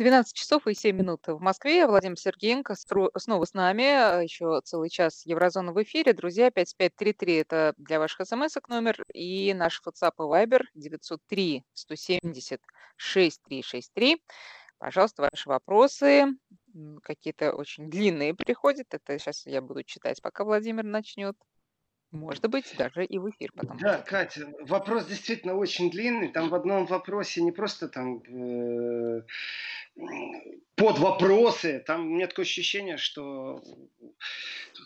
12 часов и 7 минут в Москве. Владимир Сергеенко снова с нами. А, Еще целый час Еврозона в эфире. Друзья, 5533 – это для ваших смс номер. И наш WhatsApp и Viber 903 170 6363. Пожалуйста, ваши вопросы. Какие-то очень длинные приходят. Это сейчас я буду читать, пока Владимир начнет. Может быть, даже и в эфир потом. Да, Катя, вопрос действительно очень длинный. Там в одном вопросе не просто там э, под вопросы. Там у меня такое ощущение, что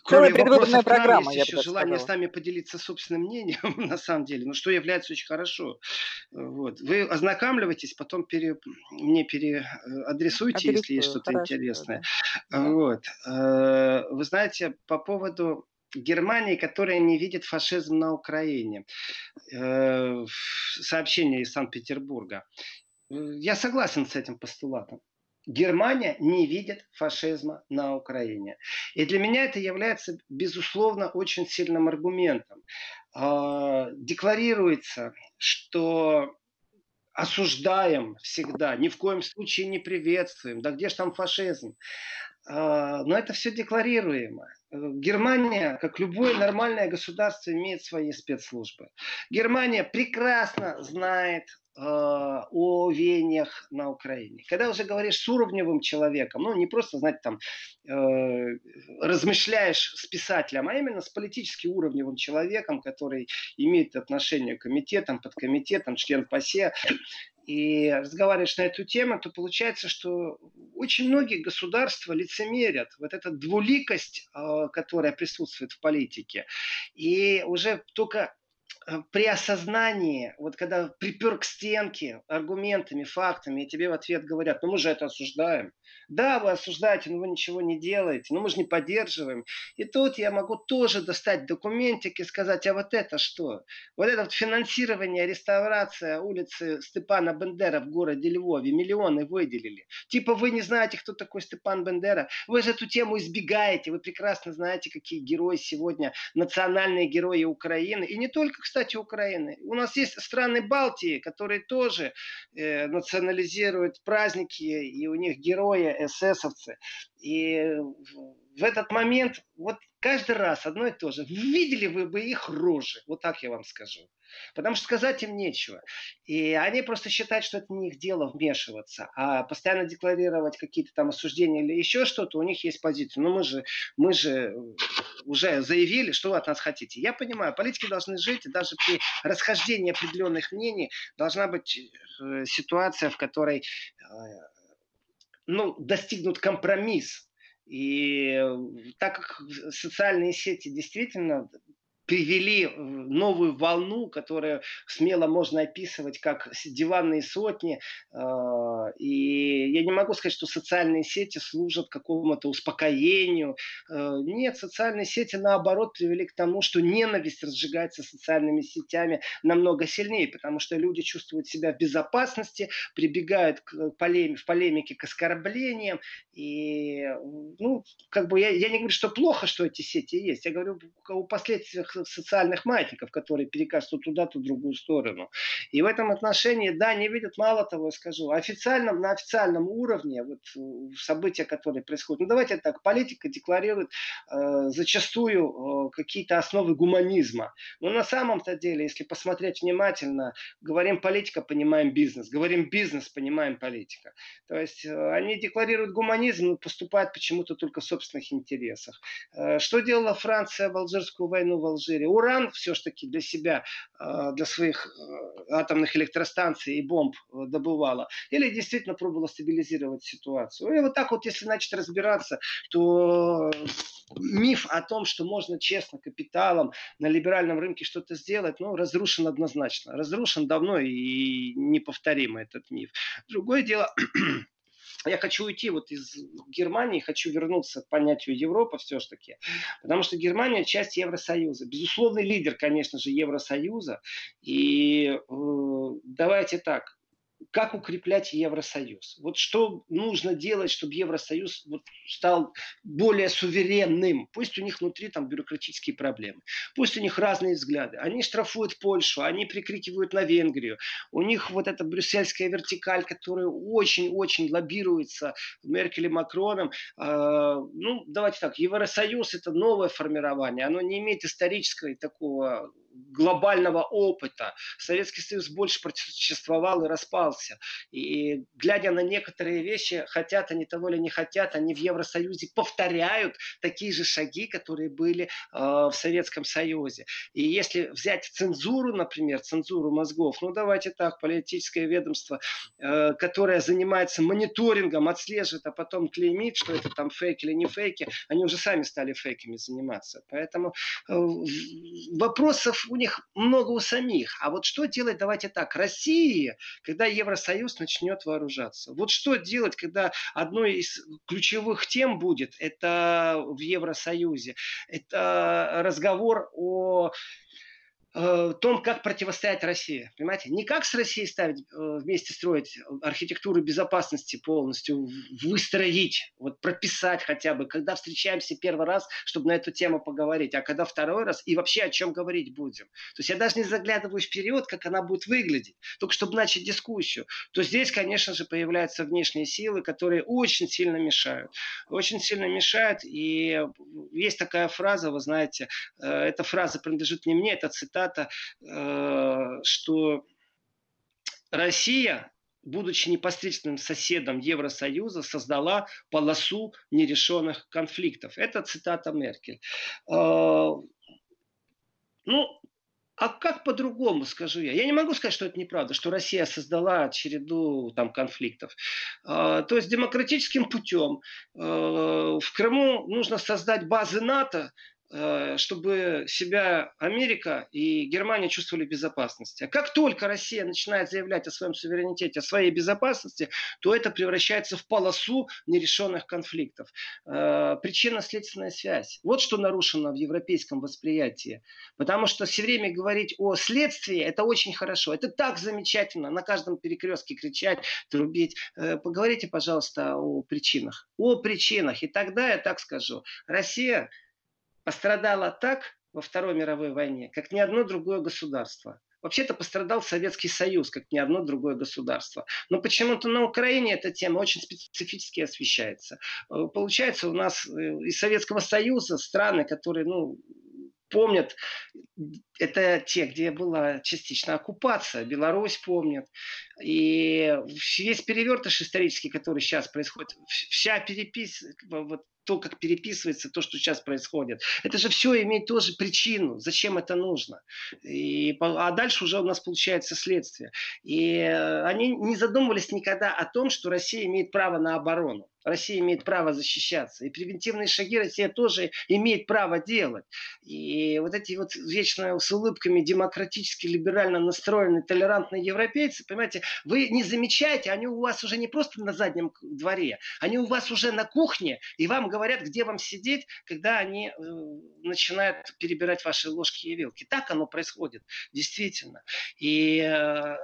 кроме вопросов программа, есть еще желание сказала. с нами поделиться собственным мнением, на самом деле, ну что является очень хорошо. Вот. Вы ознакомливаетесь, потом пере, мне переадресуйте, если есть что-то интересное. Да. Вот. Э, вы знаете, по поводу Германии, которая не видит фашизм на Украине. Э, сообщение из Санкт-Петербурга. Я согласен с этим постулатом. Германия не видит фашизма на Украине. И для меня это является, безусловно, очень сильным аргументом. Э, декларируется, что осуждаем всегда, ни в коем случае не приветствуем. Да где же там фашизм? Э, но это все декларируемо. Германия, как любое нормальное государство, имеет свои спецслужбы. Германия прекрасно знает э, о веяниях на Украине. Когда уже говоришь с уровневым человеком, ну не просто, знаете, там э, размышляешь с писателем, а именно с политически уровневым человеком, который имеет отношение к комитетам, подкомитетам, член ПАСЕ, и разговариваешь на эту тему, то получается, что очень многие государства лицемерят. Вот эта двуликость, а, которая присутствует в политике. И уже только при осознании, вот когда припер к стенке аргументами, фактами, и тебе в ответ говорят, ну мы же это осуждаем. Да, вы осуждаете, но вы ничего не делаете, но мы же не поддерживаем. И тут я могу тоже достать документик и сказать, а вот это что? Вот это вот финансирование, реставрация улицы Степана Бендера в городе Львове, миллионы выделили. Типа вы не знаете, кто такой Степан Бендера, вы же эту тему избегаете, вы прекрасно знаете, какие герои сегодня, национальные герои Украины. И не только, кстати, кстати, Украины. У нас есть страны Балтии, которые тоже э, национализируют праздники, и у них герои эсэсовцы. И в этот момент вот каждый раз одно и то же. Видели вы бы их рожи, вот так я вам скажу. Потому что сказать им нечего. И они просто считают, что это не их дело вмешиваться. А постоянно декларировать какие-то там осуждения или еще что-то, у них есть позиция. Но мы же, мы же уже заявили, что вы от нас хотите. Я понимаю, политики должны жить, и даже при расхождении определенных мнений должна быть э, ситуация, в которой э, ну, достигнут компромисс. И так как социальные сети действительно привели новую волну, которую смело можно описывать как диванные сотни. А, и я не могу сказать, что социальные сети служат какому-то успокоению. А, нет, социальные сети наоборот привели к тому, что ненависть разжигается социальными сетями намного сильнее, потому что люди чувствуют себя в безопасности, прибегают к полем... в полемике к оскорблениям. И, ну, как бы я, я не говорю, что плохо, что эти сети есть. Я говорю о последствиях социальных маятников, которые перекажут туда, то в другую сторону. И в этом отношении, да, не видят, мало того, я скажу, официальном, на официальном уровне, вот события, которые происходят, ну давайте так, политика декларирует э, зачастую э, какие-то основы гуманизма. Но на самом-то деле, если посмотреть внимательно, говорим политика, понимаем бизнес, говорим бизнес, понимаем политика. То есть э, они декларируют гуманизм, но поступают почему-то только в собственных интересах. Э, что делала Франция в Алжирскую войну в Алжире? Алжире. Уран все-таки для себя, а, для своих а, атомных электростанций и бомб э, добывала. Или действительно пробовала стабилизировать ситуацию. И вот так вот, если начать разбираться, то миф о том, что можно честно капиталом на либеральном рынке что-то сделать, ну, разрушен однозначно. Разрушен давно и неповторимо этот миф. Другое дело, я хочу уйти вот из Германии, хочу вернуться к понятию Европа все-таки, потому что Германия часть Евросоюза. Безусловный лидер, конечно же, Евросоюза. И э, давайте так, как укреплять Евросоюз. Вот что нужно делать, чтобы Евросоюз вот стал более суверенным. Пусть у них внутри там бюрократические проблемы. Пусть у них разные взгляды. Они штрафуют Польшу, они прикрикивают на Венгрию. У них вот эта брюссельская вертикаль, которая очень-очень лоббируется Меркель и Макроном. Э, ну, давайте так, Евросоюз это новое формирование. Оно не имеет исторического такого глобального опыта. Советский Союз больше противосуществовал и распался. И глядя на некоторые вещи, хотят они того или не хотят, они в Евросоюзе повторяют такие же шаги, которые были э, в Советском Союзе. И если взять цензуру, например, цензуру мозгов, ну давайте так, политическое ведомство, э, которое занимается мониторингом, отслеживает, а потом клеймит, что это там фейк или не фейки, они уже сами стали фейками заниматься. Поэтому э, вопросов у них много у самих. А вот что делать, давайте так, Россия, когда Евросоюз начнет вооружаться? Вот что делать, когда одной из ключевых тем будет, это в Евросоюзе, это разговор о Э, том, как противостоять России. Понимаете? Не как с Россией ставить, э, вместе строить архитектуру безопасности полностью, выстроить, вот прописать хотя бы, когда встречаемся первый раз, чтобы на эту тему поговорить, а когда второй раз и вообще о чем говорить будем. То есть я даже не заглядываю вперед, как она будет выглядеть, только чтобы начать дискуссию. То здесь, конечно же, появляются внешние силы, которые очень сильно мешают. Очень сильно мешают. И есть такая фраза, вы знаете, э, эта фраза принадлежит не мне, это цитата цитата, э, что Россия, будучи непосредственным соседом Евросоюза, создала полосу нерешенных конфликтов. Это цитата Меркель. Э, ну, а как по-другому, скажу я? Я не могу сказать, что это неправда, что Россия создала череду там, конфликтов. Э, то есть демократическим путем в Крыму нужно создать базы НАТО, Э, чтобы себя Америка и Германия чувствовали безопасности. А как только Россия начинает заявлять о своем суверенитете, о своей безопасности, то это превращается в полосу нерешенных конфликтов. Э, причинно-следственная связь. Вот что нарушено в европейском восприятии. Потому что все время говорить о следствии, это очень хорошо. Это так замечательно. На каждом перекрестке кричать, трубить. Э, поговорите, пожалуйста, о причинах. О причинах. И тогда я так скажу. Россия пострадала так во Второй мировой войне, как ни одно другое государство. Вообще-то пострадал Советский Союз, как ни одно другое государство. Но почему-то на Украине эта тема очень специфически освещается. Э, получается, у нас э, из Советского Союза страны, которые ну, помнят, это те, где была частичная оккупация. Беларусь помнит. И весь перевертыш исторический, который сейчас происходит, вся перепись, вот то, как переписывается то, что сейчас происходит. Это же все имеет тоже причину, зачем это нужно. И, а дальше уже у нас получается следствие. И э, они не задумывались никогда о том, что Россия имеет право на оборону. Россия имеет право защищаться. И превентивные шаги Россия тоже имеет право делать. И вот эти вот вечно с улыбками демократически, либерально настроенные, толерантные европейцы, понимаете, вы не замечаете, они у вас уже не просто на заднем дворе, они у вас уже на кухне, и вам говорят, где вам сидеть, когда они э, начинают перебирать ваши ложки и вилки. Так оно происходит, действительно. И э,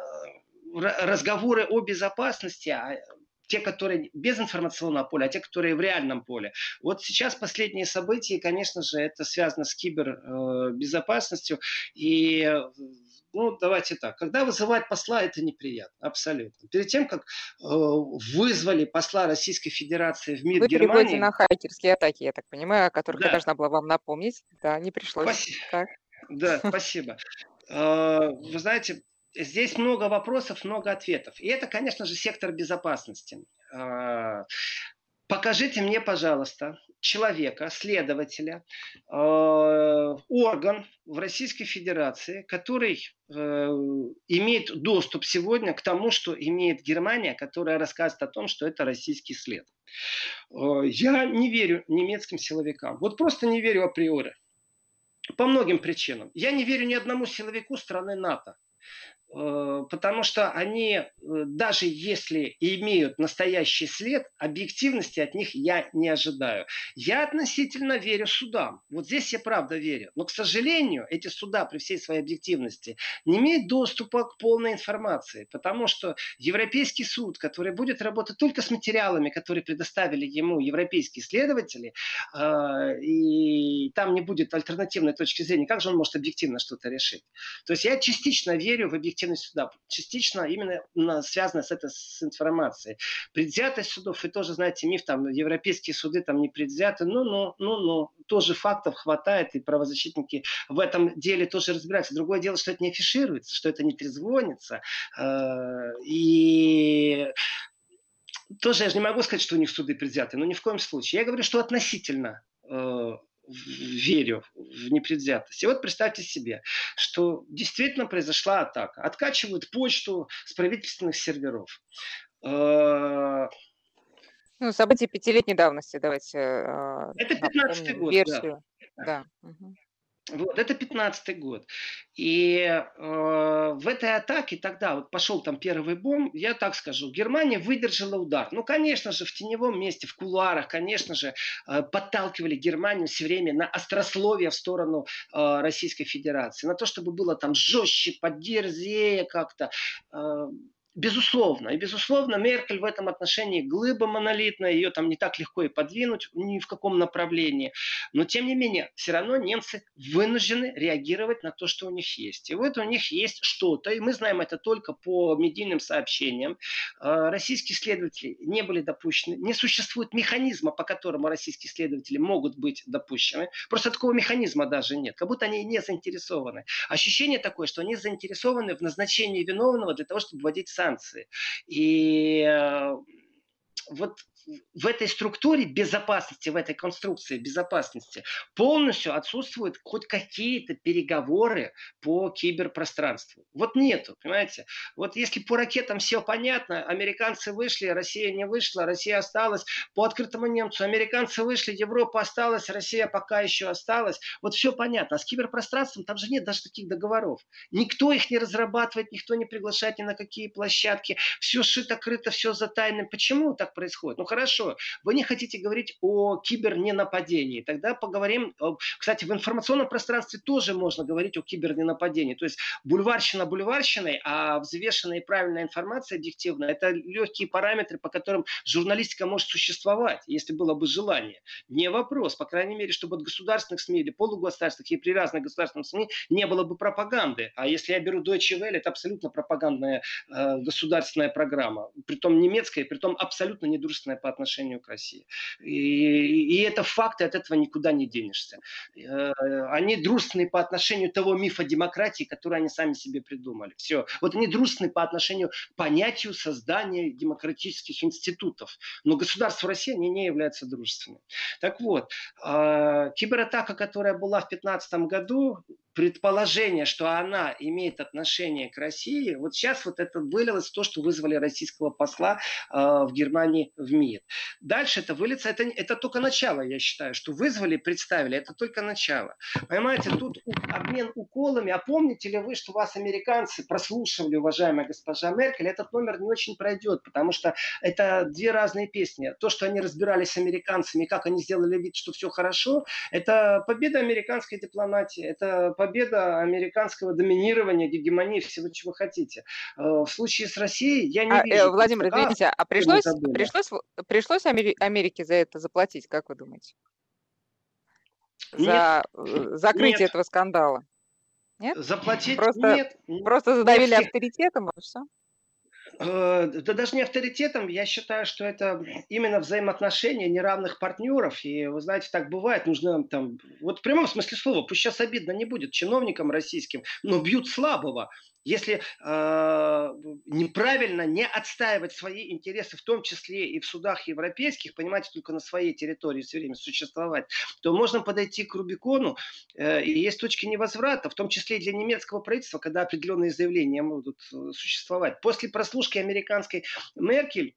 разговоры о безопасности, а те, которые без информационного поля, а те, которые в реальном поле. Вот сейчас последние события, конечно же, это связано с кибербезопасностью. И ну, давайте так, когда вызывать посла, это неприятно, абсолютно. Перед тем, как э, вызвали посла Российской Федерации в МИД Вы Германии... переводите на хакерские атаки, я так понимаю, о которых да. я должна была вам напомнить. Да, не пришлось. Спасибо. Так. Да, спасибо. Э, вы знаете, здесь много вопросов, много ответов. И это, конечно же, сектор безопасности. А, покажите мне, пожалуйста, человека, следователя, а, орган в Российской Федерации, который э, имеет доступ сегодня к тому, что имеет Германия, которая рассказывает о том, что это российский след. А, я не верю немецким силовикам. Вот просто не верю априори. По многим причинам. Я не верю ни одному силовику страны НАТО Э, потому что они, э, даже если имеют настоящий след, объективности от них я не ожидаю. Я относительно верю судам. Вот здесь я правда верю. Но, к сожалению, эти суда при всей своей объективности не имеют доступа к полной информации, потому что Европейский суд, который будет работать только с материалами, которые предоставили ему европейские следователи, э, и там не будет альтернативной точки зрения, как же он может объективно что-то решить? То есть я частично верю в объективность объективность суда частично именно связана с этой с информацией. Предвзятость судов, вы тоже знаете миф, там европейские суды там не предвзяты, ну, ну, ну, ну, тоже фактов хватает, и правозащитники в этом деле тоже разбираются. Другое дело, что это не афишируется, что это не трезвонится. Э, и тоже я же не могу сказать, что у них суды предвзяты, но ни в коем случае. Я говорю, что относительно э, верю в непредвзятость. И вот представьте себе, что действительно произошла атака. Откачивают почту с правительственных серверов. Э, ну, события пятилетней давности, давайте. Э, Это 15 год, версию. да. да. Угу. Вот, это 15 год. И э, в этой атаке тогда вот пошел там первый бомб, я так скажу, Германия выдержала удар. Ну, конечно же, в теневом месте, в кулуарах, конечно же, э, подталкивали Германию все время на острословие в сторону э, Российской Федерации, на то, чтобы было там жестче, поддерзее как-то. Э, Безусловно. И, безусловно, Меркель в этом отношении глыба монолитная, ее там не так легко и подвинуть ни в каком направлении. Но, тем не менее, все равно немцы вынуждены реагировать на то, что у них есть. И вот у них есть что-то, и мы знаем это только по медийным сообщениям. А, российские следователи не были допущены, не существует механизма, по которому российские следователи могут быть допущены. Просто такого механизма даже нет, как будто они не заинтересованы. Ощущение такое, что они заинтересованы в назначении виновного для того, чтобы вводить. И э, вот в этой структуре безопасности, в этой конструкции безопасности полностью отсутствуют хоть какие-то переговоры по киберпространству. Вот нету, понимаете? Вот если по ракетам все понятно, американцы вышли, Россия не вышла, Россия осталась, по открытому немцу американцы вышли, Европа осталась, Россия пока еще осталась, вот все понятно. А с киберпространством там же нет даже таких договоров. Никто их не разрабатывает, никто не приглашает ни на какие площадки, все шито-крыто, все за тайным. Почему так происходит? Ну хорошо, вы не хотите говорить о киберненападении. Тогда поговорим, кстати, в информационном пространстве тоже можно говорить о киберненападении. То есть бульварщина бульварщиной, а взвешенная и правильная информация объективная, это легкие параметры, по которым журналистика может существовать, если было бы желание. Не вопрос, по крайней мере, чтобы от государственных СМИ или полугосударственных и привязанных государственных СМИ не было бы пропаганды. А если я беру Deutsche Welle, это абсолютно пропагандная э, государственная программа, притом немецкая, притом абсолютно недружественная по отношению к России. И, и это факт, и от этого никуда не денешься. Э, они дружественны по отношению того мифа демократии, который они сами себе придумали. Все. Вот они дружественны по отношению к понятию создания демократических институтов. Но государство России они не являются дружественными. Так вот, э, кибератака, которая была в 2015 году, предположение, что она имеет отношение к России, вот сейчас вот это вылилось то, что вызвали российского посла э, в Германии в МИД. Дальше это выльется, это, это только начало, я считаю, что вызвали, представили, это только начало. Понимаете, тут обмен уколами, а помните ли вы, что вас американцы прослушивали, уважаемая госпожа Меркель, этот номер не очень пройдет, потому что это две разные песни. То, что они разбирались с американцами, как они сделали вид, что все хорошо, это победа американской дипломатии, это победа американского доминирования, гегемонии, всего, чего хотите. Э, в случае с Россией я не а, вижу... Э, Владимир, извините, а пришлось, пришлось, пришлось Америке за это заплатить, как вы думаете? За нет, э, закрытие нет. этого скандала? Нет? Заплатить просто, нет. Просто задавили нет. авторитетом, и все? Э, да даже не авторитетом, я считаю, что это именно взаимоотношения неравных партнеров. И вы знаете, так бывает, нужно там, вот в прямом смысле слова, пусть сейчас обидно не будет чиновникам российским, но бьют слабого. Если э, неправильно не отстаивать свои интересы, в том числе и в судах европейских, понимаете, только на своей территории все время существовать, то можно подойти к Рубикону, э, и есть точки невозврата, в том числе и для немецкого правительства, когда определенные заявления будут э, существовать. После прослушки американской Меркель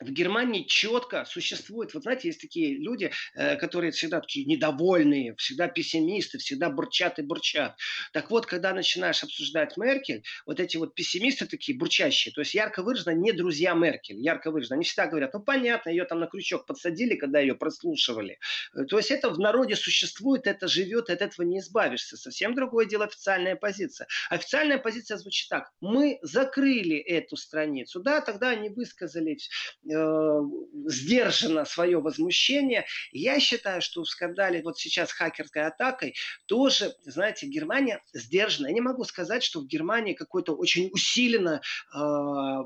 в Германии четко существует, вот знаете, есть такие люди, э, которые всегда такие недовольные, всегда пессимисты, всегда бурчат и бурчат. Так вот, когда начинаешь обсуждать Меркель, вот эти вот пессимисты такие бурчащие, то есть ярко выраженно не друзья Меркель, ярко выраженно, они всегда говорят, ну понятно, ее там на крючок подсадили, когда ее прослушивали. Э, то есть это в народе существует, это живет, от этого не избавишься. Совсем другое дело официальная позиция. Официальная позиция звучит так, мы закрыли эту страницу, да, тогда они высказались э, сдержано свое возмущение. Я считаю, что в скандале вот сейчас хакерской атакой тоже, знаете, Германия сдержана. Я не могу сказать, что в Германии какой-то очень усиленно э,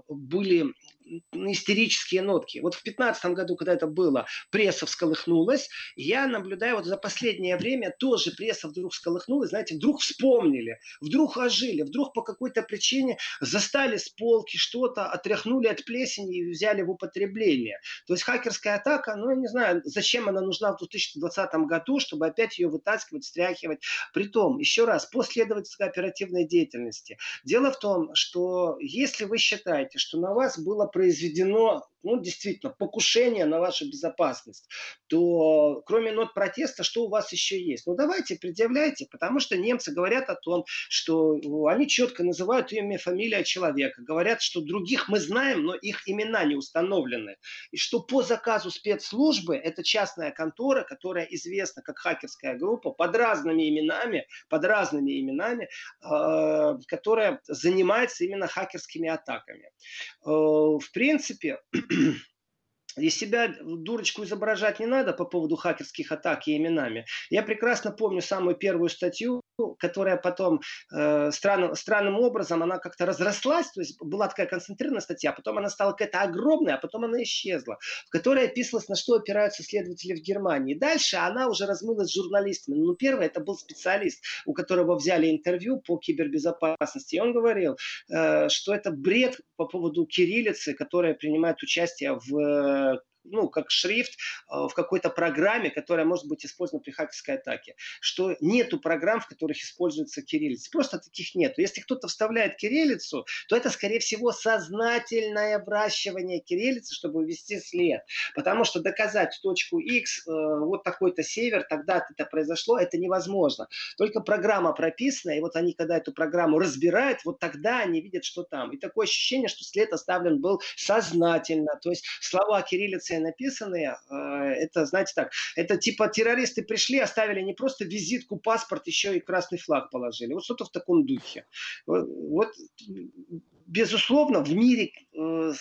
были истерические нотки. Вот в 2015 году, когда это было, пресса всколыхнулась. Я наблюдаю вот за последнее время тоже пресса вдруг всколыхнулась, знаете, вдруг вспомнили, вдруг ожили, вдруг по какой-то причине застали с полки что-то, отряхнули от плесени и взяли в употребление. То есть хакерская атака, ну, я не знаю, зачем она нужна в 2020 году, чтобы опять ее вытаскивать, стряхивать. Притом, еще раз, по следовательской оперативной деятельности. Дело в том, что если вы считаете, что на вас было произведено ну, действительно, покушение на вашу безопасность, то кроме нот протеста, что у вас еще есть? Ну, давайте, предъявляйте, потому что немцы говорят о том, что они четко называют имя, фамилия человека, говорят, что других мы знаем, но их имена не установлены, и что по заказу спецслужбы, это частная контора, которая известна как хакерская группа, под разными именами, под разными именами, э, которая занимается именно хакерскими атаками. Э, в принципе, из себя дурочку изображать не надо по поводу хакерских атак и именами. Я прекрасно помню самую первую статью, которая потом э, странным, странным образом, она как-то разрослась, то есть была такая концентрированная статья, а потом она стала какая-то огромная, а потом она исчезла, в которой описывалось, на что опираются следователи в Германии. Дальше она уже размылась с журналистами. Ну, первый это был специалист, у которого взяли интервью по кибербезопасности, и он говорил, э, что это бред по поводу кириллицы, которая принимает участие в ну, как шрифт э, в какой-то программе, которая может быть использована при хакерской атаке. Что нету программ, в которых используется кириллица. Просто таких нету. Если кто-то вставляет кириллицу, то это, скорее всего, сознательное вращивание кириллицы, чтобы ввести след. Потому что доказать точку X, э, вот такой-то север, тогда это произошло, это невозможно. Только программа прописана, и вот они, когда эту программу разбирают, вот тогда они видят, что там. И такое ощущение, что след оставлен был сознательно. То есть слова кириллицы лекции написанные, э, это, знаете так, это типа террористы пришли, оставили не просто визитку, паспорт, еще и красный флаг положили. Вот что-то в таком духе. Вот, безусловно, в мире э,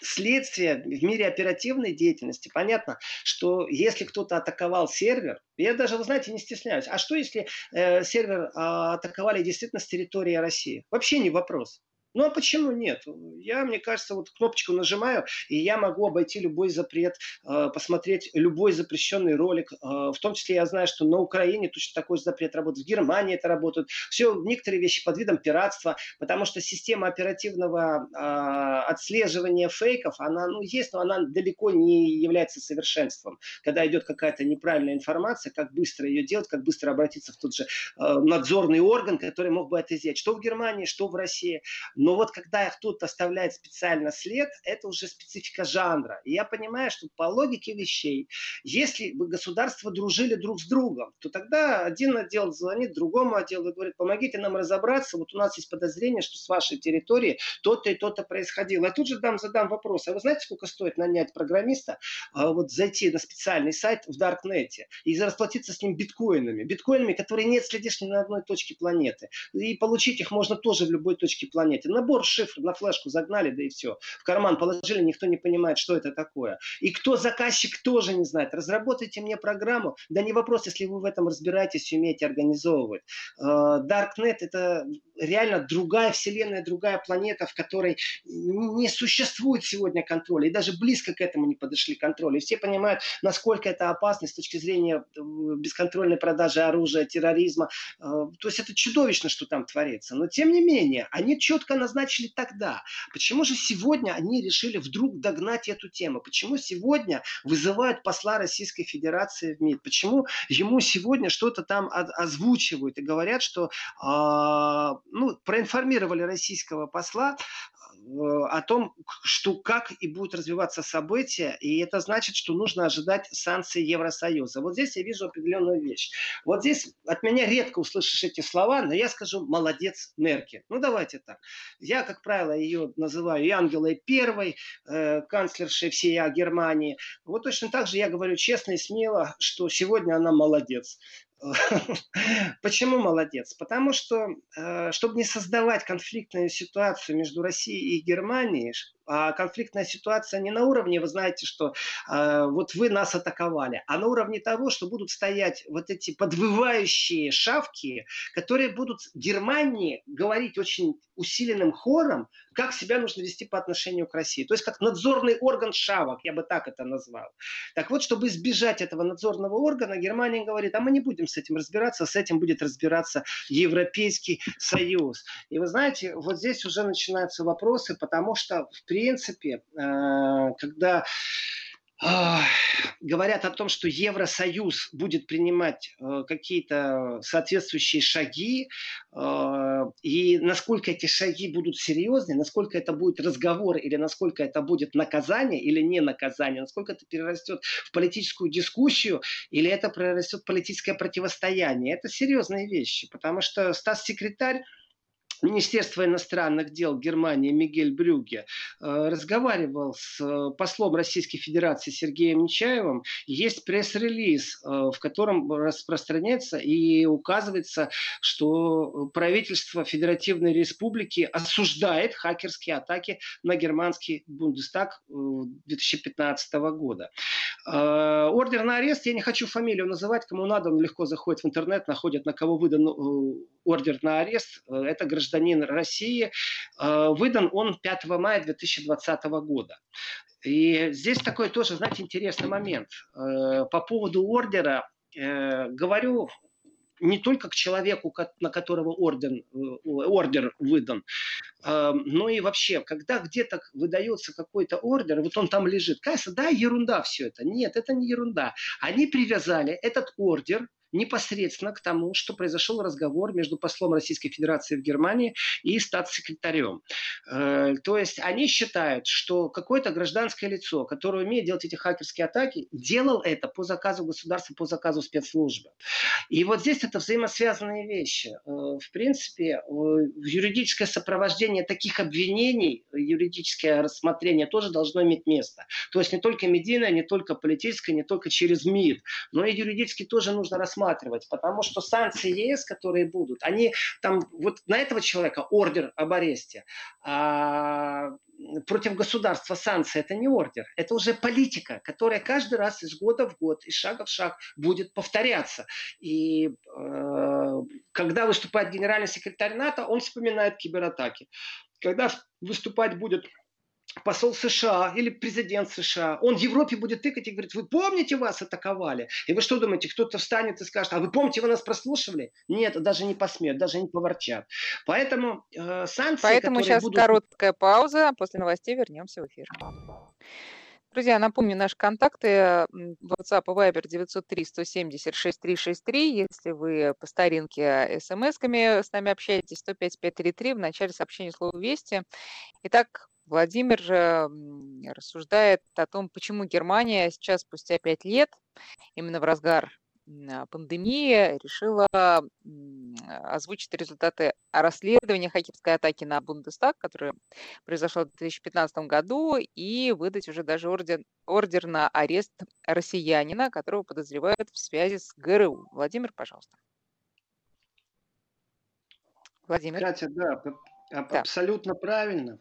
следствия, в мире оперативной деятельности, понятно, что если кто-то атаковал сервер, я даже, вы знаете, не стесняюсь, а что если э, сервер э, атаковали действительно с территории России? Вообще не вопрос. Ну а почему нет? Я, мне кажется, вот кнопочку нажимаю, и я могу обойти любой запрет, э, посмотреть любой запрещенный ролик. Э, в том числе я знаю, что на Украине точно такой запрет работает, в Германии это работает. Все, некоторые вещи под видом пиратства, потому что система оперативного э, отслеживания фейков, она ну, есть, но она далеко не является совершенством. Когда идет какая-то неправильная информация, как быстро ее делать, как быстро обратиться в тот же надзорный орган, который мог бы это сделать. Что в Германии, что в России. Но вот когда кто-то оставляет специально след, это уже специфика жанра. И я понимаю, что по логике вещей, если бы государства дружили друг с другом, то тогда один отдел звонит другому отделу и говорит, помогите нам разобраться, вот у нас есть подозрение, что с вашей территории то-то и то-то происходило. Я тут же дам, задам вопрос, а вы знаете, сколько стоит нанять программиста, а, вот зайти на специальный сайт в Даркнете и расплатиться с ним биткоинами, биткоинами, которые не следишь ни на одной точке планеты. И получить их можно тоже в любой точке планеты набор шифр на флешку загнали, да и все. В карман положили, никто не понимает, что это такое. И кто заказчик, тоже не знает. Разработайте мне программу. Да не вопрос, если вы в этом разбираетесь, умеете организовывать. Э, Darknet это реально другая вселенная, другая планета, в которой не существует сегодня контроля. И даже близко к этому не подошли контроля. Все понимают, насколько это опасно с точки зрения э, бесконтрольной продажи оружия, терроризма. Э, то есть это чудовищно, что там творится. Но тем не менее, они четко назначили тогда. Почему же сегодня они решили вдруг догнать эту тему? Почему сегодня вызывают посла Российской Федерации в МИД? Почему ему сегодня что-то там озвучивают и говорят, что э, ну, проинформировали российского посла, о том, что как и будут развиваться события, и это значит, что нужно ожидать санкций Евросоюза. Вот здесь я вижу определенную вещь. Вот здесь от меня редко услышишь эти слова, но я скажу «молодец Меркель». Ну, давайте так. Я, как правило, ее называю и Ангелой Первой, э, канцлершей всей Германии. Вот точно так же я говорю честно и смело, что сегодня она молодец. Почему молодец? Потому что, э, чтобы не создавать конфликтную ситуацию между Россией и Германией, а конфликтная ситуация не на уровне, вы знаете, что э, вот вы нас атаковали, а на уровне того, что будут стоять вот эти подвывающие шавки, которые будут Германии говорить очень усиленным хором, как себя нужно вести по отношению к России. То есть как надзорный орган шавок, я бы так это назвал. Так вот, чтобы избежать этого надзорного органа, Германия говорит, а мы не будем с этим разбираться, с этим будет разбираться Европейский Союз. И вы знаете, вот здесь уже начинаются вопросы, потому что в принципе, э, когда говорят о том, что Евросоюз будет принимать э, какие-то соответствующие шаги, э, и насколько эти шаги будут серьезны, насколько это будет разговор, или насколько это будет наказание или не наказание, насколько это перерастет в политическую дискуссию, или это прорастет в политическое противостояние. Это серьезные вещи, потому что Стас-секретарь Министерства иностранных дел Германии Мигель Брюге э, разговаривал с э, послом Российской Федерации Сергеем Нечаевым. Есть пресс-релиз, э, в котором распространяется и указывается, что правительство Федеративной Республики осуждает хакерские атаки на германский Бундестаг 2015 года. Ордер на арест, я не хочу фамилию называть, кому надо, он легко заходит в интернет, находит, на кого выдан ордер на арест. Это гражданин гражданин России. Э, выдан он 5 мая 2020 года. И здесь такой тоже, знаете, интересный момент. Э, по поводу ордера э, говорю не только к человеку, на которого орден, ордер выдан, но и вообще, когда где-то выдается какой-то ордер, вот он там лежит, кажется, да, ерунда все это. Нет, это не ерунда. Они привязали этот ордер непосредственно к тому, что произошел разговор между послом Российской Федерации в Германии и статс-секретарем. Э, то есть они считают, что какое-то гражданское лицо, которое умеет делать эти хакерские атаки, делал это по заказу государства, по заказу спецслужбы. И вот здесь это взаимосвязанные вещи. Э, в принципе, юридическое сопровождение таких обвинений, юридическое рассмотрение тоже должно иметь место. То есть не только медийное, не только политическое, не только через МИД, но и юридически тоже нужно рассматривать рассматривать, потому что санкции ЕС, которые будут, они там вот на этого человека ордер об аресте, а против государства санкции это не ордер, это уже политика, которая каждый раз из года в год, из шага в шаг будет повторяться. И э, когда выступает генеральный секретарь НАТО, он вспоминает кибератаки. Когда выступать будет посол США или президент США, он в Европе будет тыкать и говорить, вы помните, вас атаковали? И вы что думаете, кто-то встанет и скажет, а вы помните, вы нас прослушивали? Нет, даже не посмеют, даже не поворчат. Поэтому э, санкции, Поэтому сейчас будут... короткая пауза, а после новостей вернемся в эфир. Друзья, напомню, наши контакты WhatsApp и Viber 903-170-6363. Если вы по старинке смс-ками с нами общаетесь, 105-533 в начале сообщения слова «Вести». Итак, Владимир же рассуждает о том, почему Германия сейчас, спустя пять лет, именно в разгар а, пандемии, решила озвучить результаты расследования хакерской атаки на Бундестаг, которое произошло в 2015 году, и выдать уже даже ордер, ордер на арест россиянина, которого подозревают в связи с ГРУ. Владимир, пожалуйста. Владимир. Катя, да, да. абсолютно правильно.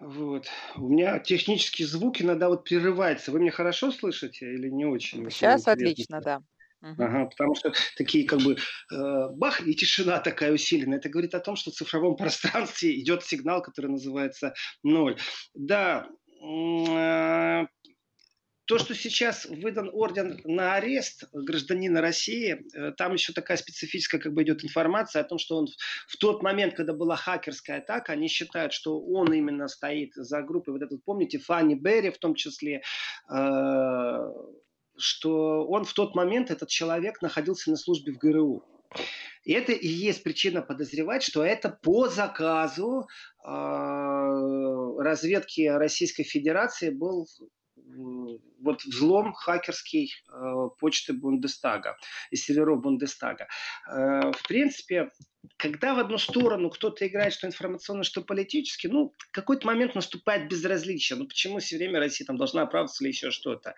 Вот. У меня технический звук иногда вот прерывается. Вы меня хорошо слышите или не очень? Сейчас отлично, да. Ага, потому что такие как бы э, бах и тишина такая усиленная. Это говорит о том, что в цифровом пространстве идет сигнал, который называется ноль. Да, э, то, что сейчас выдан орден на арест гражданина России, э, там еще такая специфическая как бы идет информация о том, что он в тот момент, когда была хакерская атака, они считают, что он именно стоит за группой, вот этот, помните, Фанни Берри в том числе, э, что он в тот момент, этот человек, находился на службе в ГРУ. И это и есть причина подозревать, что это по заказу э, разведки Российской Федерации был вот взлом хакерский э, почты Бундестага и серверов Бундестага. Э, в принципе, когда в одну сторону кто-то играет, что информационно, что политически, ну, какой-то момент наступает безразличие. Ну, почему все время Россия там должна оправдываться или еще что-то?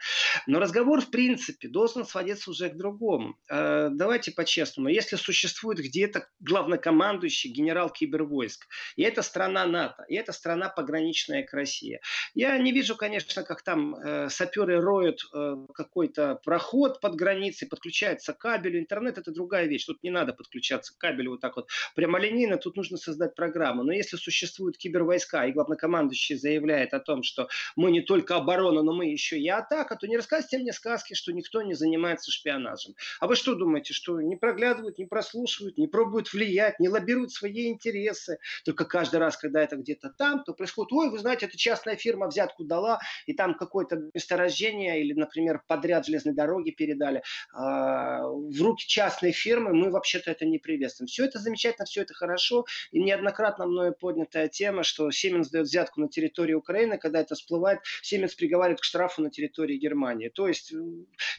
Но разговор, в принципе, должен сводиться уже к другому. Э, давайте по-честному. Если существует где-то главнокомандующий генерал кибервойск, и это страна НАТО, и это страна пограничная к России, я не вижу, конечно, как там э, саперы роют э, какой-то проход под границей, подключаются к кабелю, интернет это другая вещь. Тут не надо подключаться к кабелю вот так вот прямолинейно, тут нужно создать программу. Но если существуют кибервойска, и главнокомандующий заявляет о том, что мы не только оборона, но мы еще и атака, то не рассказывайте мне сказки, что никто не занимается шпионажем. А вы что думаете, что не проглядывают, не прослушивают, не пробуют влиять, не лоббируют свои интересы? Только каждый раз, когда это где-то там, то происходит, ой, вы знаете, это частная фирма взятку дала, и там какое-то месторождение или, например, подряд железной дороги передали а, в руки частной фирмы, мы вообще-то это не приветствуем. Все это замечательно, все это хорошо. И неоднократно мною поднятая тема, что Сименс дает взятку на территории Украины, когда это всплывает, Сименс приговаривает к штрафу на территории Германии. То есть,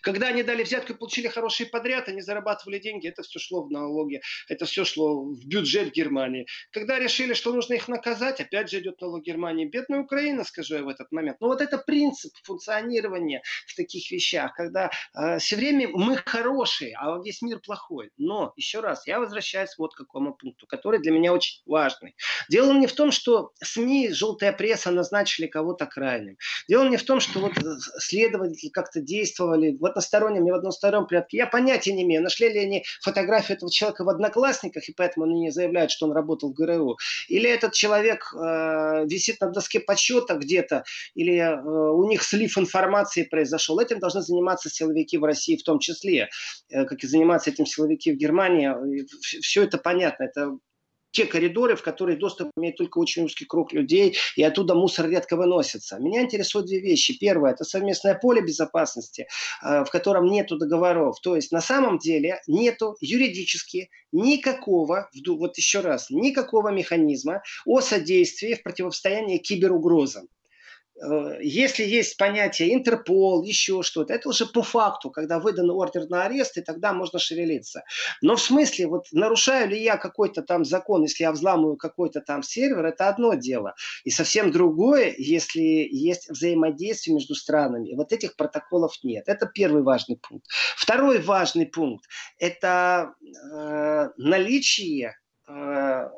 когда они дали взятку и получили хороший подряд, они зарабатывали деньги, это все шло в налоги, это все шло в бюджет Германии. Когда решили, что нужно их наказать, опять же идет налог Германии. Бедная Украина, скажу я в этот момент. Но вот это принцип функционирования в таких вещах, когда э, все время мы хорошие, а весь мир плохой. Но, еще раз, я возвращаюсь вот к какому пункту, который для меня очень важный. Дело не в том, что СМИ, желтая пресса назначили кого-то крайним. Дело не в том, что вот следователи как-то действовали в одностороннем, не в одностороннем порядке. Я понятия не имею, нашли ли они фотографию этого человека в одноклассниках, и поэтому они не заявляют, что он работал в ГРУ. Или этот человек э, висит на доске подсчета где-то, или э, у них слив информации произошел. Этим должны заниматься силовики в России в том числе, э, как и заниматься этим силовики в Германии. Все это понятно это те коридоры, в которые доступ имеет только очень узкий круг людей, и оттуда мусор редко выносится. Меня интересуют две вещи. Первое – это совместное поле безопасности, э, в котором нет договоров. То есть на самом деле нету юридически никакого, вот еще раз, никакого механизма о содействии в противостоянии киберугрозам. Э, если есть понятие Интерпол, еще что-то, это уже по факту, когда выдан ордер на арест, и тогда можно шевелиться. Но в смысле, вот нарушаю ли я какой-то там закон, если я взламываю какой-то там сервер, это одно дело. И совсем другое, если есть взаимодействие между странами. Вот этих протоколов нет. Это первый важный пункт. Второй важный пункт – это э, наличие э,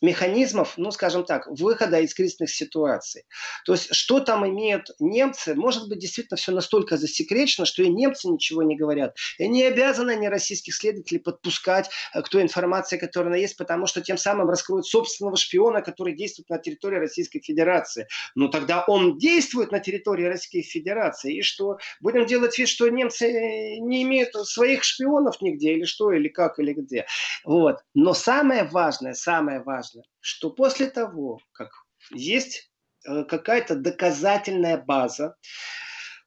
механизмов, ну, скажем так, выхода из кризисных ситуаций. То есть, что там имеют немцы, может быть, действительно все настолько засекречено, что и немцы ничего не говорят. И не обязаны они российских следователей подпускать э, к той информации, которая она есть, потому что тем самым раскроют собственного шпиона, который действует на территории Российской Федерации. Но тогда он действует на территории Российской Федерации. И что? Будем делать вид, что немцы э, не имеют своих шпионов нигде, или что, или как, или где. Вот. Но самое важное, самое важное, важно, что после того, как есть э, какая-то доказательная база,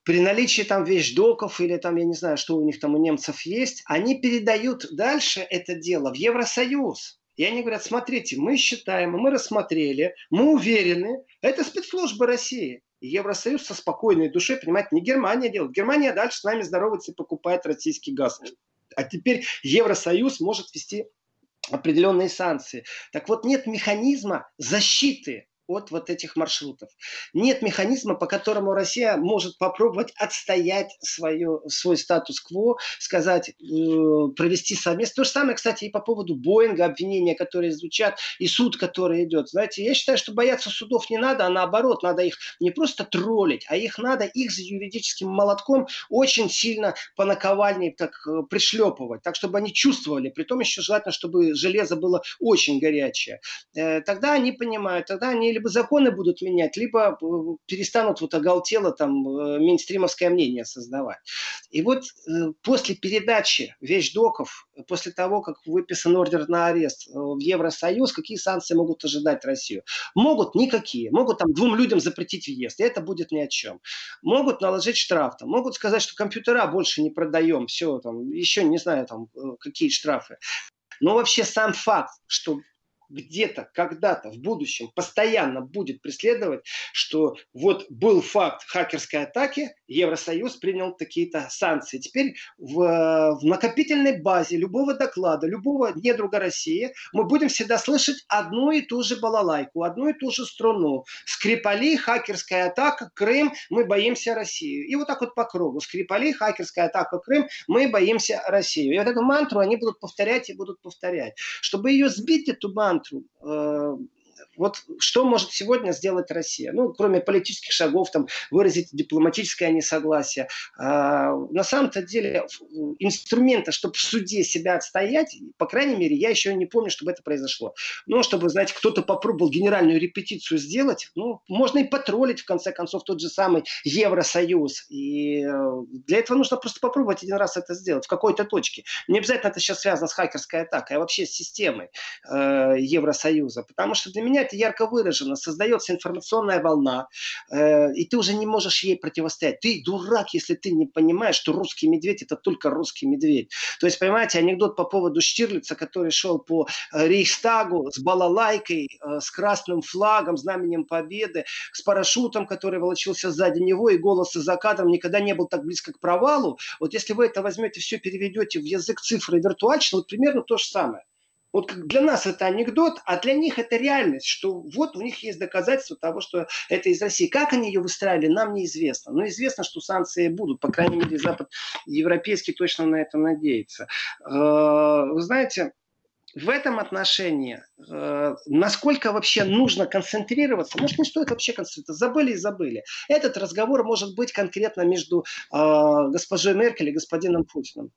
при наличии там вещдоков или там, я не знаю, что у них там у немцев есть, они передают дальше это дело в Евросоюз. И они говорят, смотрите, мы считаем, мы рассмотрели, мы уверены, это спецслужбы России. И Евросоюз со спокойной душой, понимаете, не Германия делает. Германия дальше с нами здоровается и покупает российский газ. А теперь Евросоюз может вести определенные санкции. Так вот, нет механизма защиты от вот этих маршрутов. Нет механизма, по которому Россия может попробовать отстоять свое, свой статус-кво, сказать, э, провести совместно. То же самое, кстати, и по поводу Боинга, обвинения, которые звучат, и суд, который идет. Знаете, я считаю, что бояться судов не надо, а наоборот, надо их не просто троллить, а их надо их за юридическим молотком очень сильно по наковальне так э, пришлепывать, так, чтобы они чувствовали. Притом еще желательно, чтобы железо было очень горячее. Э, тогда они понимают, тогда они либо законы будут менять, либо э, перестанут вот оголтело там э, мейнстримовское мнение создавать. И вот э, после передачи вещдоков, после того, как выписан ордер на арест в Евросоюз, какие санкции могут ожидать Россию? Могут никакие. Могут там двум людям запретить въезд, и это будет ни о чем. Могут наложить штраф, там, могут сказать, что компьютера больше не продаем, все, там, еще не знаю, там, какие штрафы. Но вообще сам факт, что где-то, когда-то, в будущем постоянно будет преследовать, что вот был факт хакерской атаки, Евросоюз принял какие-то санкции. Теперь в, в накопительной базе любого доклада, любого недруга России мы будем всегда слышать одну и ту же балалайку, одну и ту же струну. Скрипали, хакерская атака, Крым, мы боимся Россию. И вот так вот по кругу. Скрипали, хакерская атака, Крым, мы боимся Россию. И вот эту мантру они будут повторять и будут повторять. Чтобы ее сбить, эту мантру, мантру. Вот что может сегодня сделать Россия? Ну, кроме политических шагов, там, выразить дипломатическое несогласие. А, на самом-то деле инструмента, чтобы в суде себя отстоять, по крайней мере, я еще не помню, чтобы это произошло. Но чтобы, знаете, кто-то попробовал генеральную репетицию сделать, ну, можно и потроллить, в конце концов, тот же самый Евросоюз. И э, для этого нужно просто попробовать один раз это сделать в какой-то точке. Не обязательно это сейчас связано с хакерской атакой, а вообще с системой э, Евросоюза. Потому что для меня это ярко выражено, создается информационная волна, э, и ты уже не можешь ей противостоять. Ты дурак, если ты не понимаешь, что русский медведь это только русский медведь. То есть, понимаете, анекдот по поводу Штирлица, который шел по э, Рейхстагу с балалайкой, э, с красным флагом, знаменем победы, с парашютом, который волочился сзади него, и голос за кадром никогда не был так близко к провалу. Вот если вы это возьмете, все переведете в язык цифры виртуально, вот примерно то же самое. Вот для нас это анекдот, а для них это реальность, что вот у них есть доказательства того, что это из России. Как они ее выстраивали, нам неизвестно. Но известно, что санкции будут. По крайней мере, Запад европейский точно на это надеется. Э, вы знаете, в этом отношении, э, насколько вообще нужно концентрироваться, может не стоит вообще концентрироваться, забыли и забыли. Этот разговор может быть конкретно между э, госпожой Меркель и господином Путиным.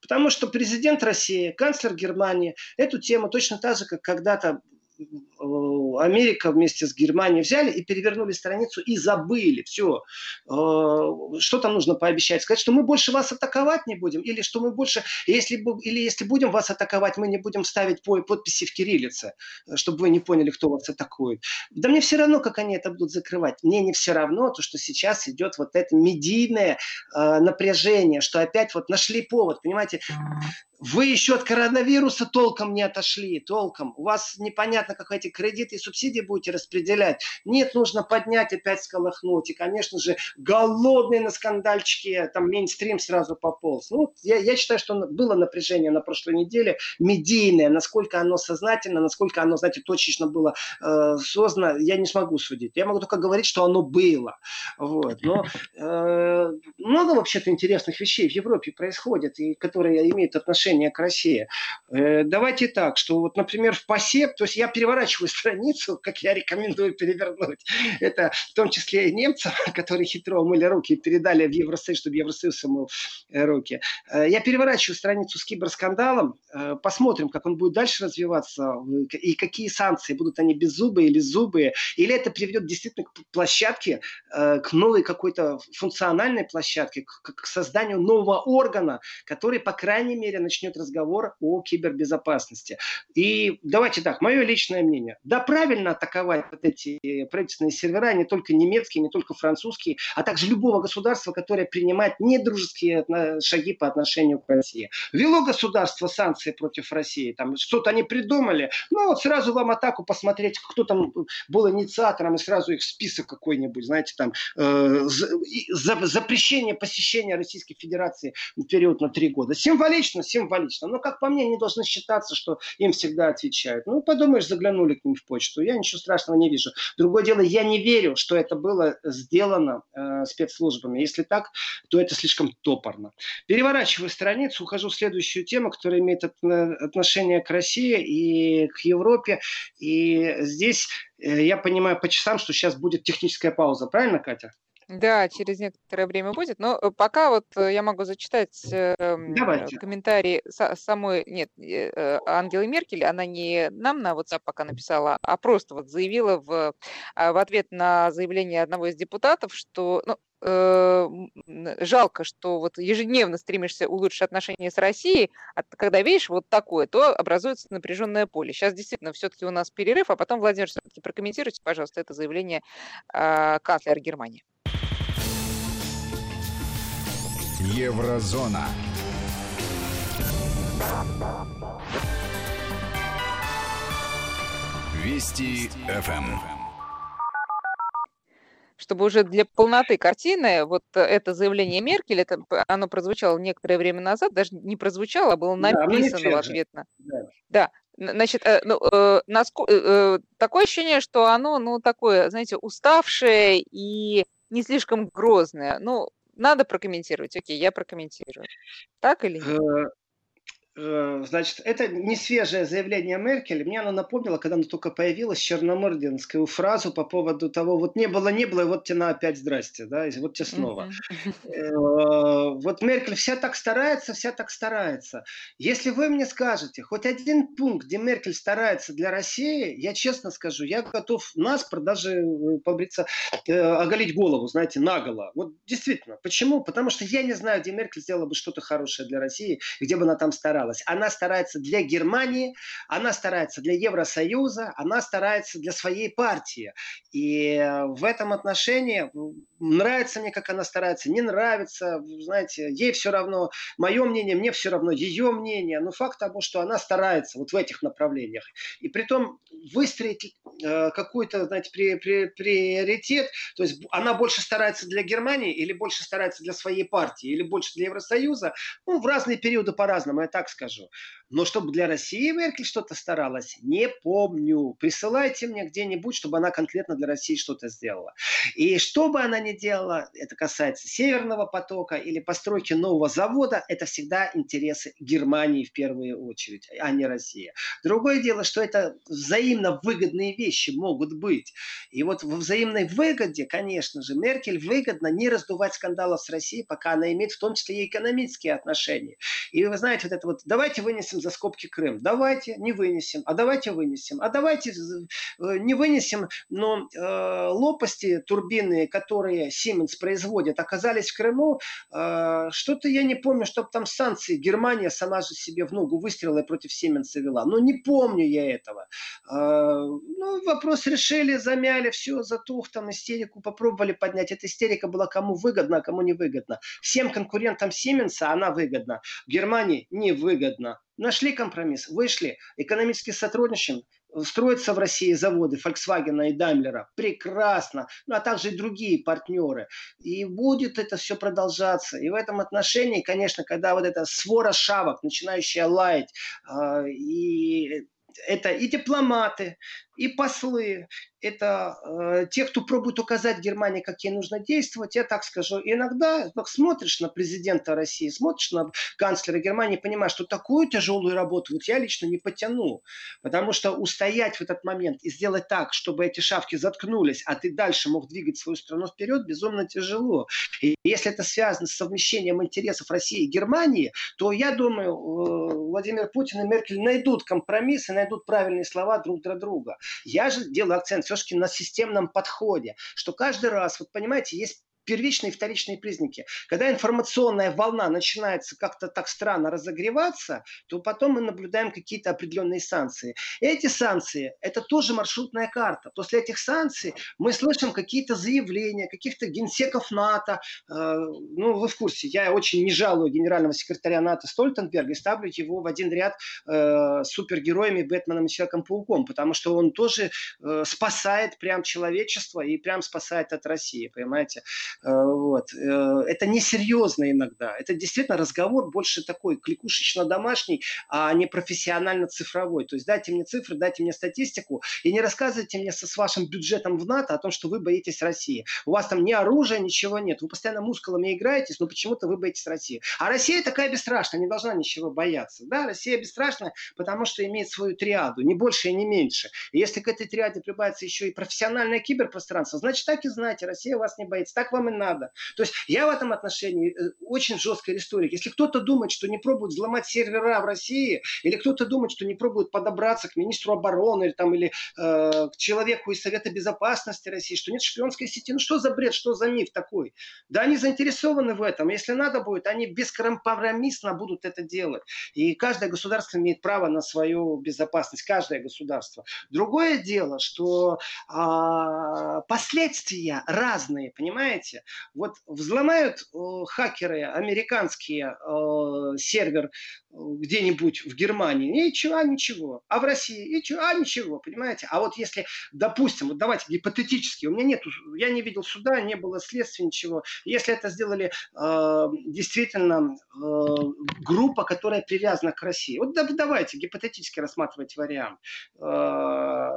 Потому что президент России, канцлер Германии эту тему точно так же, как когда-то Америка вместе с Германией взяли и перевернули страницу и забыли. Все. Э, что там нужно пообещать? Сказать, что мы больше вас атаковать не будем? Или что мы больше, если, или если будем вас атаковать, мы не будем ставить подписи в кириллице, чтобы вы не поняли, кто вас атакует. Да мне все равно, как они это будут закрывать. Мне не все равно то, что сейчас идет вот это медийное э, напряжение, что опять вот нашли повод, понимаете, вы еще от коронавируса толком не отошли, толком. У вас непонятно, как эти кредиты и субсидии будете распределять. Нет, нужно поднять, опять сколохнуть. И, конечно же, голодные на скандальчике, там мейнстрим сразу пополз. Ну, я, я считаю, что было напряжение на прошлой неделе, медийное. Насколько оно сознательно, насколько оно, знаете, точечно было э, создано, я не смогу судить. Я могу только говорить, что оно было. Вот. Но э, много вообще-то интересных вещей в Европе происходит, и которые имеют отношение отношение к России. Э, давайте так, что вот, например, в ПАСЕ, то есть я переворачиваю страницу, как я рекомендую перевернуть, это в том числе и немцам, которые хитро умыли руки и передали в Евросоюз, чтобы Евросоюз умыл э, руки. Э, я переворачиваю страницу с киберскандалом, посмотрим, как он будет дальше развиваться и какие санкции, будут они беззубые или зубые, или это приведет действительно к площадке, к новой какой-то функциональной площадке, к созданию нового органа, который, по крайней мере, начнет начнет разговор о кибербезопасности. И давайте так, мое личное мнение. Да, правильно атаковать вот эти правительственные сервера, не только немецкие, не только французские, а также любого государства, которое принимает недружеские шаги по отношению к России. Вело государство санкции против России, там что-то они придумали, ну вот сразу вам атаку посмотреть, кто там был инициатором, и сразу их список какой-нибудь, знаете, там э, за, запрещение посещения Российской Федерации в период на три года. Символично, символично символично. Но, как по мне, не должны считаться, что им всегда отвечают. Ну, подумаешь, заглянули к ним в почту. Я ничего страшного не вижу. Другое дело, я не верю, что это было сделано э, спецслужбами. Если так, то это слишком топорно. Переворачиваю страницу, ухожу в следующую тему, которая имеет отношение к России и к Европе. И здесь э, я понимаю по часам, что сейчас будет техническая пауза. Правильно, Катя? Да, через некоторое время будет. Но э, пока вот э, я могу зачитать э, Давайте. комментарий самой, нет, Ангелы Меркель. Она не нам на WhatsApp пока написала, а просто вот заявила в, а, в ответ на заявление одного из депутатов, что ну, жалко, что вот ежедневно стремишься улучшить отношения с Россией, а когда видишь вот такое, то образуется напряженное поле. Сейчас действительно все-таки у нас перерыв, а потом, Владимир, все-таки прокомментируйте, пожалуйста, это заявление э, канцлера Германии. Еврозона. Вести ФМ чтобы уже для полноты картины вот это заявление Меркель, это, оно прозвучало некоторое время назад, даже не прозвучало, а было написано да, в ответ на... Да. да. Значит, э, ну, э, насколько, э, такое ощущение, что оно, ну, такое, знаете, уставшее и не слишком грозное. Ну, надо прокомментировать. Окей, я прокомментирую. Так или нет? Э, значит, это не свежее заявление Меркель. Мне оно напомнило, когда оно только появилось, черномординскую фразу по поводу того, вот не было, не было, и вот тебе на опять здрасте, да, и вот тебе снова. Э, вот Меркель вся так старается, вся так старается. Если вы мне скажете хоть один пункт, где Меркель старается для России, я честно скажу, я готов наспор даже э, побриться, оголить голову, знаете, наголо. Вот действительно. Почему? Потому что я не знаю, где Меркель сделала бы что-то хорошее для России, где бы она там старалась старалась. Она старается для Германии, она старается для Евросоюза, она старается для своей партии. И в этом отношении нравится мне, как она старается, не нравится, знаете, ей все равно, мое мнение, мне все равно, ее мнение. Но факт того, что она старается вот в этих направлениях. И при том выстроить э, какой-то, знаете, при, при, приоритет, то есть она больше старается для Германии или больше старается для своей партии, или больше для Евросоюза, ну, в разные периоды по-разному, я так скажу. Но чтобы для России Меркель что-то старалась, не помню. Присылайте мне где-нибудь, чтобы она конкретно для России что-то сделала. И что бы она ни делала, это касается Северного потока или постройки нового завода, это всегда интересы Германии в первую очередь, а не Россия. Другое дело, что это взаимно выгодные вещи могут быть. И вот во взаимной выгоде, конечно же, Меркель выгодно не раздувать скандалов с Россией, пока она имеет в том числе и экономические отношения. И вы знаете, вот это вот, давайте вынесем за скобки Крым. Давайте, не вынесем. А давайте вынесем. А давайте э, не вынесем, но э, лопасти турбины, которые Siemens производит, оказались в Крыму. Э, что-то я не помню, чтобы там санкции Германия сама же себе в ногу выстрелила и против Siemens вела. Но не помню я этого. Э, ну, вопрос решили, замяли, все, затух, там истерику попробовали поднять. Эта истерика была кому выгодна, а кому не выгодна. Всем конкурентам Siemens она выгодна. Германии невыгодно. Нашли компромисс, вышли, экономически сотрудничаем, строятся в России заводы Volkswagen и Daimler. Прекрасно. Ну, а также и другие партнеры. И будет это все продолжаться. И в этом отношении, конечно, когда вот эта свора шавок, начинающая лаять, э, и это и дипломаты, и послы, это э, те, кто пробует указать Германии, как ей нужно действовать. Я так скажу, иногда ну, смотришь на президента России, смотришь на канцлера Германии, понимаешь, что такую тяжелую работу вот я лично не потяну. Потому что устоять в этот момент и сделать так, чтобы эти шавки заткнулись, а ты дальше мог двигать свою страну вперед, безумно тяжело. И если это связано с совмещением интересов России и Германии, то я думаю, э, Владимир Путин и Меркель найдут компромисс и найдут правильные слова друг для друга. Я же делаю акцент все-таки на системном подходе, что каждый раз, вот понимаете, есть первичные и вторичные признаки. Когда информационная волна начинается как-то так странно разогреваться, то потом мы наблюдаем какие-то определенные санкции. Эти санкции – это тоже маршрутная карта. После этих санкций мы слышим какие-то заявления каких-то генсеков НАТО. Э, ну, вы в курсе, я очень не жалую генерального секретаря НАТО Стольтенберга и ставлю его в один ряд э, с супергероями Бэтменом и Человеком-пауком, потому что он тоже э, спасает прям человечество и прям спасает от России, понимаете? Э, вот. Э, это несерьезно иногда. Это действительно разговор больше такой кликушечно-домашний, а не профессионально-цифровой. То есть дайте мне цифры, дайте мне статистику и не рассказывайте мне со, с вашим бюджетом в НАТО о том, что вы боитесь России. У вас там ни оружия, ничего нет. Вы постоянно мускулами играетесь, но почему-то вы боитесь России. А Россия такая бесстрашная, не должна ничего бояться. Да, Россия бесстрашная, потому что имеет свою триаду, не больше и не меньше. И если к этой триаде прибавится еще и профессиональное киберпространство, значит так и знаете, Россия вас не боится. Так вам и надо. То есть я в этом отношении э, очень жесткий историк. Если кто-то думает, что не пробует взломать сервера в России, или кто-то думает, что не пробует подобраться к министру обороны или, там, или э, к человеку из Совета Безопасности России, что нет шпионской сети, ну что за бред, что за миф такой? Да они заинтересованы в этом. Если надо будет, они бескомпромиссно будут это делать. И каждое государство имеет право на свою безопасность. Каждое государство. Другое дело, что э, последствия разные, понимаете? Понимаете? Вот взломают э, хакеры американские э, сервер э, где-нибудь в Германии, ничего, а ничего. А в России, ничего, а ничего, понимаете? А вот если, допустим, вот давайте гипотетически, у меня нет, я не видел суда, не было следствия, ничего. Если это сделали э, действительно э, группа, которая привязана к России. Вот давайте гипотетически рассматривать вариант. Э,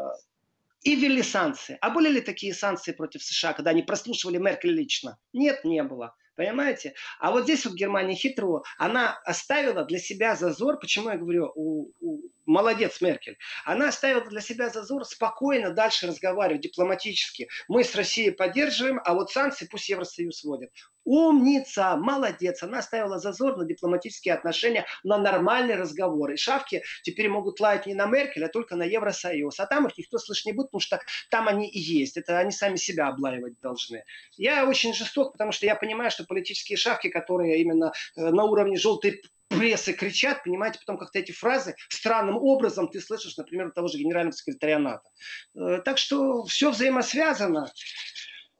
и ввели санкции. А были ли такие санкции против США, когда они прослушивали Меркель лично? Нет, не было. Понимаете? А вот здесь вот Германия хитро. Она оставила для себя зазор. Почему я говорю, у, у, молодец Меркель. Она оставила для себя зазор спокойно дальше разговаривать дипломатически. Мы с Россией поддерживаем, а вот санкции пусть Евросоюз вводит. Умница, молодец. Она оставила зазор на дипломатические отношения, на нормальные разговоры. И шавки теперь могут лаять не на Меркель, а только на Евросоюз. А там их никто слышать не будет, потому что там они и есть. Это они сами себя облаивать должны. Я очень жесток, потому что я понимаю, что политические шавки, которые именно э, на уровне желтой прессы кричат, понимаете, потом как-то эти фразы странным образом ты слышишь, например, у того же генерального секретаря НАТО. Э, так что все взаимосвязано.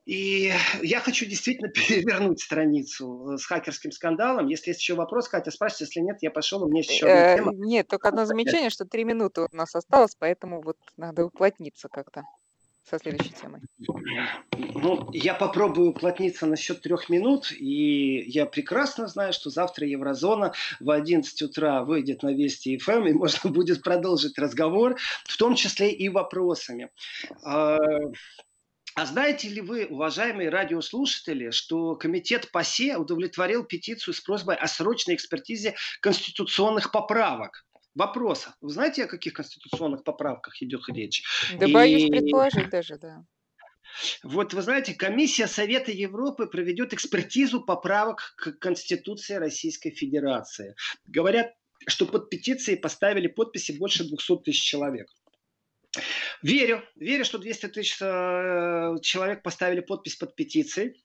И я хочу действительно перевернуть страницу э, с хакерским скандалом. Если есть еще вопрос, Катя, спрашивайте. Если нет, я пошел, у меня есть еще одна э, тема. Нет, только одно замечание, что три минуты у нас осталось, поэтому вот надо уплотниться как-то со следующей темой. Ну, я попробую уплотниться на счет трех минут, и я прекрасно знаю, что завтра Еврозона в 11 утра выйдет на Вести ФМ, эм, и можно будет продолжить разговор, в том числе и вопросами. А, а знаете ли вы, уважаемые радиослушатели, что комитет ПАСЕ удовлетворил петицию с просьбой о срочной экспертизе конституционных поправок? Вопрос. Вы знаете, о каких конституционных поправках идет речь? Да И... боюсь предположить даже, да. Вот вы знаете, комиссия Совета Европы проведет экспертизу поправок к Конституции Российской Федерации. Говорят, что под петицией поставили подписи больше 200 тысяч человек. Верю, верю, что 200 тысяч э, человек поставили подпись под петицией.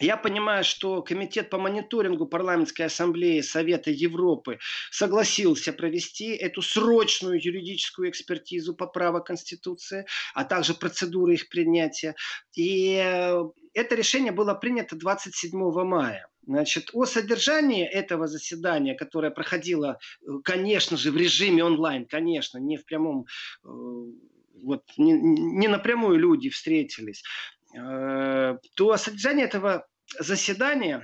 Я понимаю, что Комитет по мониторингу парламентской ассамблеи Совета Европы согласился провести эту срочную юридическую экспертизу поправок Конституции, а также процедуры их принятия. И э, это решение было принято 27 мая. Значит, о содержании этого заседания, которое проходило, э, конечно же, в режиме онлайн, конечно, не в прямом, э, вот не, не напрямую люди встретились, то содержание этого заседания,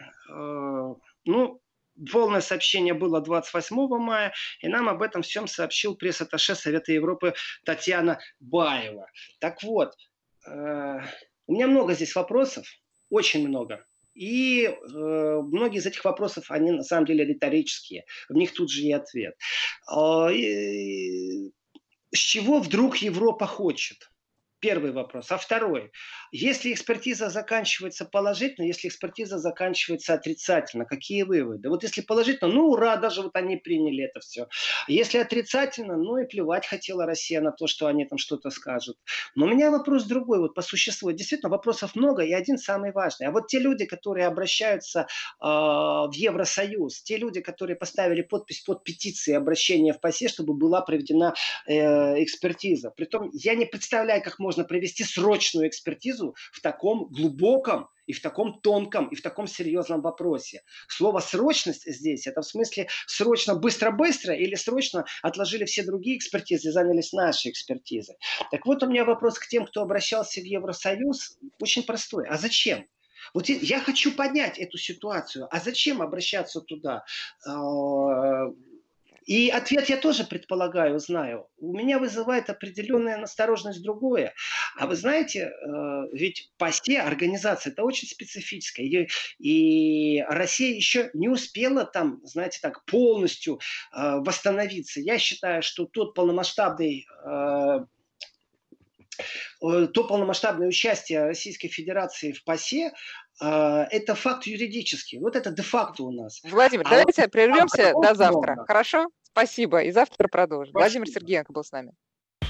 ну, полное сообщение было 28 мая, и нам об этом всем сообщил пресс-атташе Совета Европы Татьяна Баева. Так вот, у меня много здесь вопросов, очень много. И э, многие из этих вопросов, они на самом деле риторические. В них тут же и ответ. Э, э, с чего вдруг Европа хочет? Первый вопрос. А второй. Если экспертиза заканчивается положительно, если экспертиза заканчивается отрицательно, какие выводы? Вот если положительно, ну ура, даже вот они приняли это все. Если отрицательно, ну и плевать хотела Россия на то, что они там что-то скажут. Но у меня вопрос другой, вот по существу. Действительно, вопросов много, и один самый важный. А вот те люди, которые обращаются э, в Евросоюз, те люди, которые поставили подпись под петицией обращения в ПАСЕ, чтобы была проведена э, экспертиза. Притом я не представляю, как можно можно провести срочную экспертизу в таком глубоком и в таком тонком, и в таком серьезном вопросе. Слово «срочность» здесь, это в смысле срочно, быстро-быстро или срочно отложили все другие экспертизы занялись нашей экспертизой. Так вот у меня вопрос к тем, кто обращался в Евросоюз, очень простой. А зачем? Вот я хочу поднять эту ситуацию. А зачем обращаться туда? И ответ я тоже предполагаю, знаю. У меня вызывает определенная настороженность другое. А вы знаете, э, ведь ПАСЕ, организация, это очень специфическая. И Россия еще не успела там, знаете, так полностью э, восстановиться. Я считаю, что тот полномасштабный э, то полномасштабное участие Российской Федерации в ПАСЕ, это факт юридический. Вот это де-факто у нас. Владимир, а давайте вот, прервемся а до завтра. Много. Хорошо? Спасибо. И завтра продолжим. Спасибо. Владимир Сергеенко был с нами.